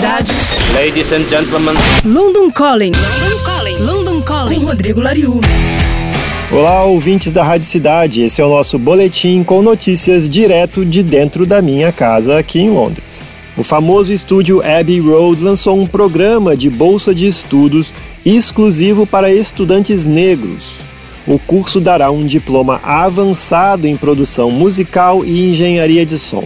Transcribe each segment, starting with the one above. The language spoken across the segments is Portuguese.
Ladies and gentlemen. London Calling. London Calling. London Calling. Com Rodrigo Lariu. Olá, ouvintes da Rádio Cidade. Esse é o nosso boletim com notícias direto de dentro da minha casa aqui em Londres. O famoso estúdio Abbey Road lançou um programa de bolsa de estudos exclusivo para estudantes negros. O curso dará um diploma avançado em produção musical e engenharia de som.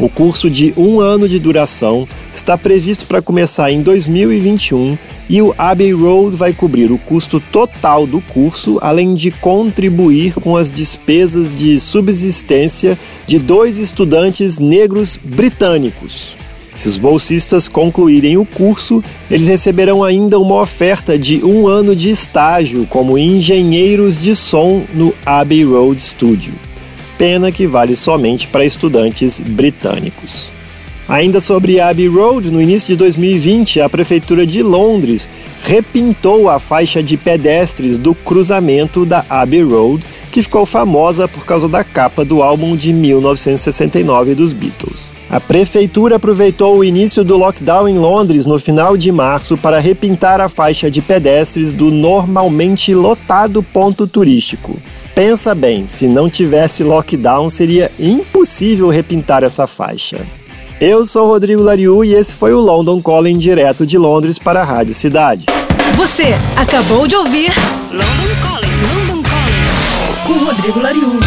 O curso de um ano de duração está previsto para começar em 2021 e o Abbey Road vai cobrir o custo total do curso, além de contribuir com as despesas de subsistência de dois estudantes negros britânicos. Se os bolsistas concluírem o curso, eles receberão ainda uma oferta de um ano de estágio como engenheiros de som no Abbey Road Studio pena que vale somente para estudantes britânicos. Ainda sobre Abbey Road, no início de 2020, a Prefeitura de Londres repintou a faixa de pedestres do cruzamento da Abbey Road, que ficou famosa por causa da capa do álbum de 1969 dos Beatles. A prefeitura aproveitou o início do lockdown em Londres no final de março para repintar a faixa de pedestres do normalmente lotado ponto turístico. Pensa bem, se não tivesse lockdown, seria impossível repintar essa faixa. Eu sou Rodrigo Lariu e esse foi o London Calling direto de Londres para a Rádio Cidade. Você acabou de ouvir London Calling, London Calling com Rodrigo Lariu.